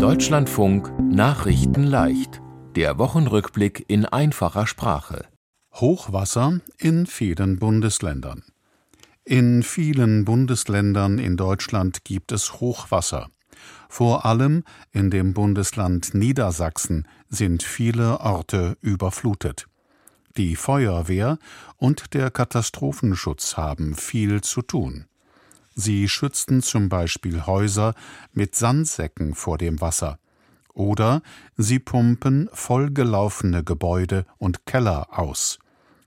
Deutschlandfunk Nachrichten leicht. Der Wochenrückblick in einfacher Sprache. Hochwasser in vielen Bundesländern. In vielen Bundesländern in Deutschland gibt es Hochwasser. Vor allem in dem Bundesland Niedersachsen sind viele Orte überflutet. Die Feuerwehr und der Katastrophenschutz haben viel zu tun. Sie schützten zum Beispiel Häuser mit Sandsäcken vor dem Wasser. Oder sie pumpen vollgelaufene Gebäude und Keller aus.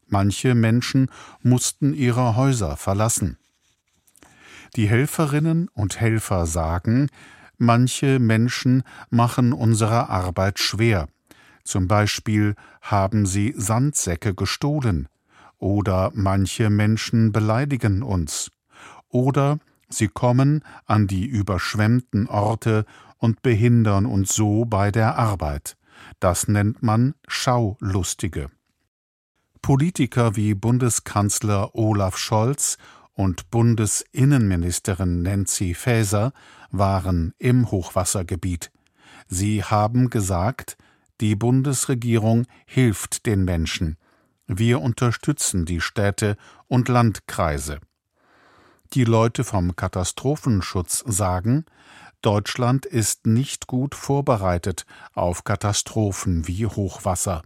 Manche Menschen mussten ihre Häuser verlassen. Die Helferinnen und Helfer sagen, manche Menschen machen unsere Arbeit schwer. Zum Beispiel haben sie Sandsäcke gestohlen. Oder manche Menschen beleidigen uns oder sie kommen an die überschwemmten Orte und behindern uns so bei der Arbeit. Das nennt man Schaulustige. Politiker wie Bundeskanzler Olaf Scholz und Bundesinnenministerin Nancy Faeser waren im Hochwassergebiet. Sie haben gesagt, die Bundesregierung hilft den Menschen. Wir unterstützen die Städte und Landkreise. Die Leute vom Katastrophenschutz sagen, Deutschland ist nicht gut vorbereitet auf Katastrophen wie Hochwasser.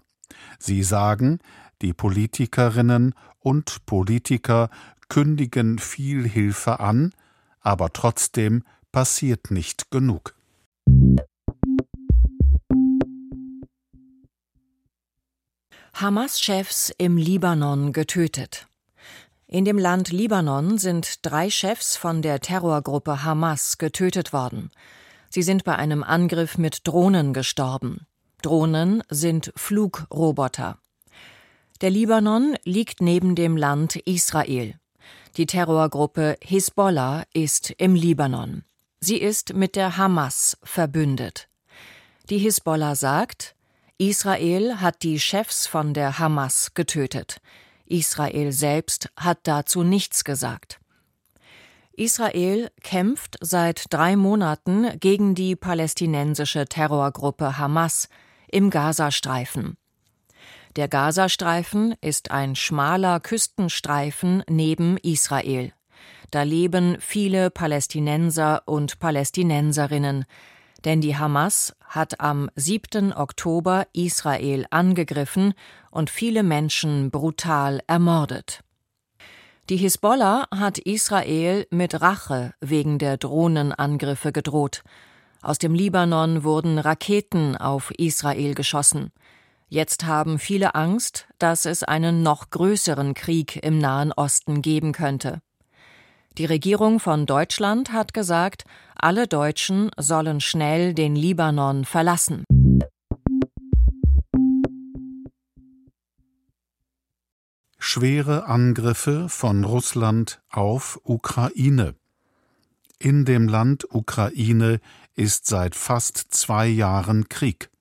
Sie sagen, die Politikerinnen und Politiker kündigen viel Hilfe an, aber trotzdem passiert nicht genug. Hamas-Chefs im Libanon getötet. In dem Land Libanon sind drei Chefs von der Terrorgruppe Hamas getötet worden. Sie sind bei einem Angriff mit Drohnen gestorben. Drohnen sind Flugroboter. Der Libanon liegt neben dem Land Israel. Die Terrorgruppe Hisbollah ist im Libanon. Sie ist mit der Hamas verbündet. Die Hisbollah sagt, Israel hat die Chefs von der Hamas getötet. Israel selbst hat dazu nichts gesagt. Israel kämpft seit drei Monaten gegen die palästinensische Terrorgruppe Hamas im Gazastreifen. Der Gazastreifen ist ein schmaler Küstenstreifen neben Israel. Da leben viele Palästinenser und Palästinenserinnen, denn die Hamas hat am 7. Oktober Israel angegriffen und viele Menschen brutal ermordet. Die Hisbollah hat Israel mit Rache wegen der Drohnenangriffe gedroht. Aus dem Libanon wurden Raketen auf Israel geschossen. Jetzt haben viele Angst, dass es einen noch größeren Krieg im Nahen Osten geben könnte. Die Regierung von Deutschland hat gesagt, alle Deutschen sollen schnell den Libanon verlassen. Schwere Angriffe von Russland auf Ukraine. In dem Land Ukraine ist seit fast zwei Jahren Krieg.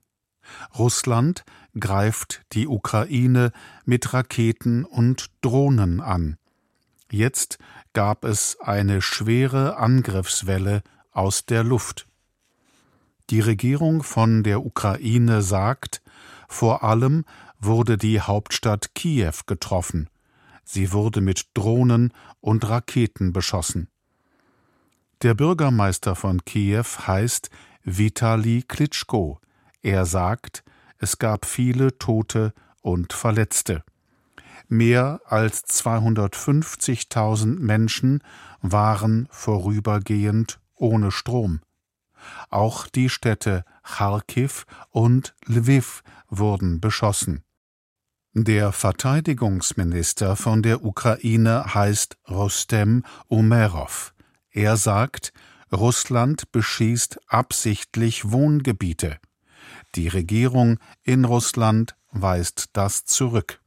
Russland greift die Ukraine mit Raketen und Drohnen an. Jetzt gab es eine schwere Angriffswelle aus der Luft. Die Regierung von der Ukraine sagt, vor allem wurde die Hauptstadt Kiew getroffen. Sie wurde mit Drohnen und Raketen beschossen. Der Bürgermeister von Kiew heißt Vitali Klitschko. Er sagt, es gab viele Tote und Verletzte. Mehr als 250.000 Menschen waren vorübergehend ohne Strom. Auch die Städte Kharkiv und Lviv wurden beschossen. Der Verteidigungsminister von der Ukraine heißt Rostem Umerov. Er sagt, Russland beschießt absichtlich Wohngebiete. Die Regierung in Russland weist das zurück.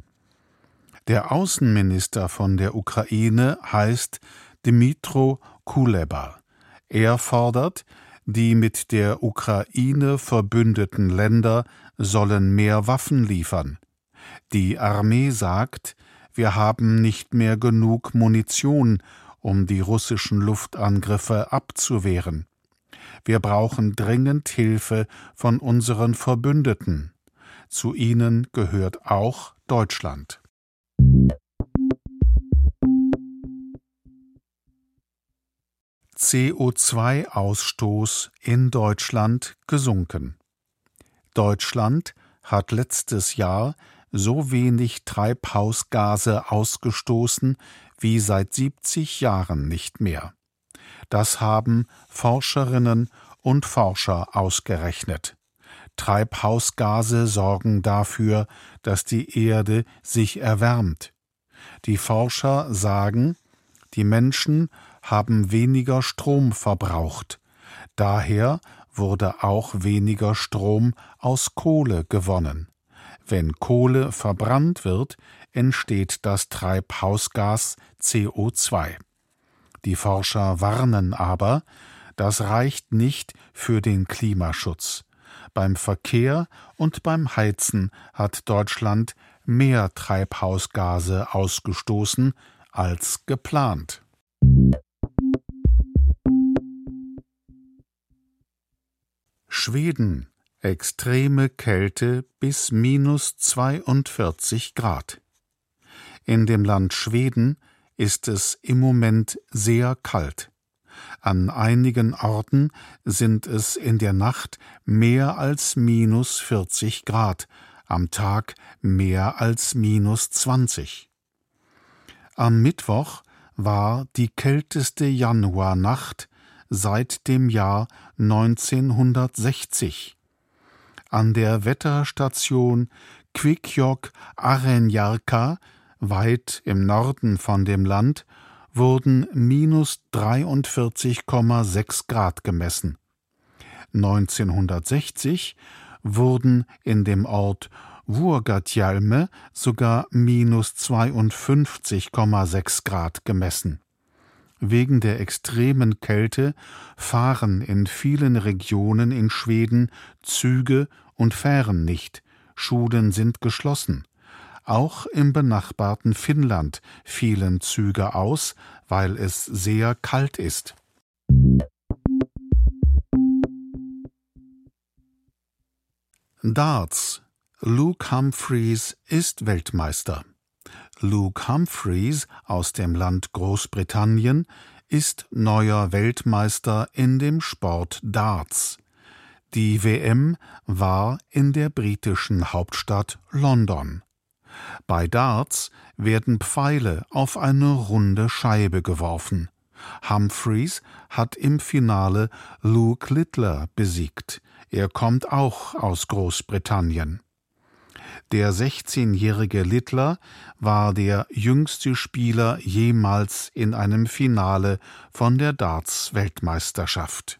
Der Außenminister von der Ukraine heißt Dmytro Kuleba. Er fordert, die mit der Ukraine verbündeten Länder sollen mehr Waffen liefern. Die Armee sagt, wir haben nicht mehr genug Munition, um die russischen Luftangriffe abzuwehren. Wir brauchen dringend Hilfe von unseren Verbündeten. Zu ihnen gehört auch Deutschland. CO2-Ausstoß in Deutschland gesunken. Deutschland hat letztes Jahr so wenig Treibhausgase ausgestoßen wie seit 70 Jahren nicht mehr. Das haben Forscherinnen und Forscher ausgerechnet. Treibhausgase sorgen dafür, dass die Erde sich erwärmt. Die Forscher sagen, die Menschen haben weniger Strom verbraucht. Daher wurde auch weniger Strom aus Kohle gewonnen. Wenn Kohle verbrannt wird, entsteht das Treibhausgas CO2. Die Forscher warnen aber, das reicht nicht für den Klimaschutz. Beim Verkehr und beim Heizen hat Deutschland mehr Treibhausgase ausgestoßen als geplant. Schweden extreme Kälte bis minus 42 Grad. In dem Land Schweden ist es im Moment sehr kalt. An einigen Orten sind es in der Nacht mehr als minus 40 Grad, am Tag mehr als minus 20. Am Mittwoch war die kälteste Januarnacht seit dem Jahr 1960 an der Wetterstation Kvikjok Arenjarka, weit im Norden von dem Land, wurden minus 43,6 Grad gemessen. 1960 wurden in dem Ort Vuogatjalme sogar minus 52,6 Grad gemessen. Wegen der extremen Kälte fahren in vielen Regionen in Schweden Züge und Fähren nicht, Schulen sind geschlossen. Auch im benachbarten Finnland fielen Züge aus, weil es sehr kalt ist. Darts Luke Humphreys ist Weltmeister. Luke Humphreys aus dem Land Großbritannien ist neuer Weltmeister in dem Sport Darts. Die WM war in der britischen Hauptstadt London. Bei Darts werden Pfeile auf eine runde Scheibe geworfen. Humphreys hat im Finale Luke Littler besiegt. Er kommt auch aus Großbritannien. Der 16-jährige Littler war der jüngste Spieler jemals in einem Finale von der Darts-Weltmeisterschaft.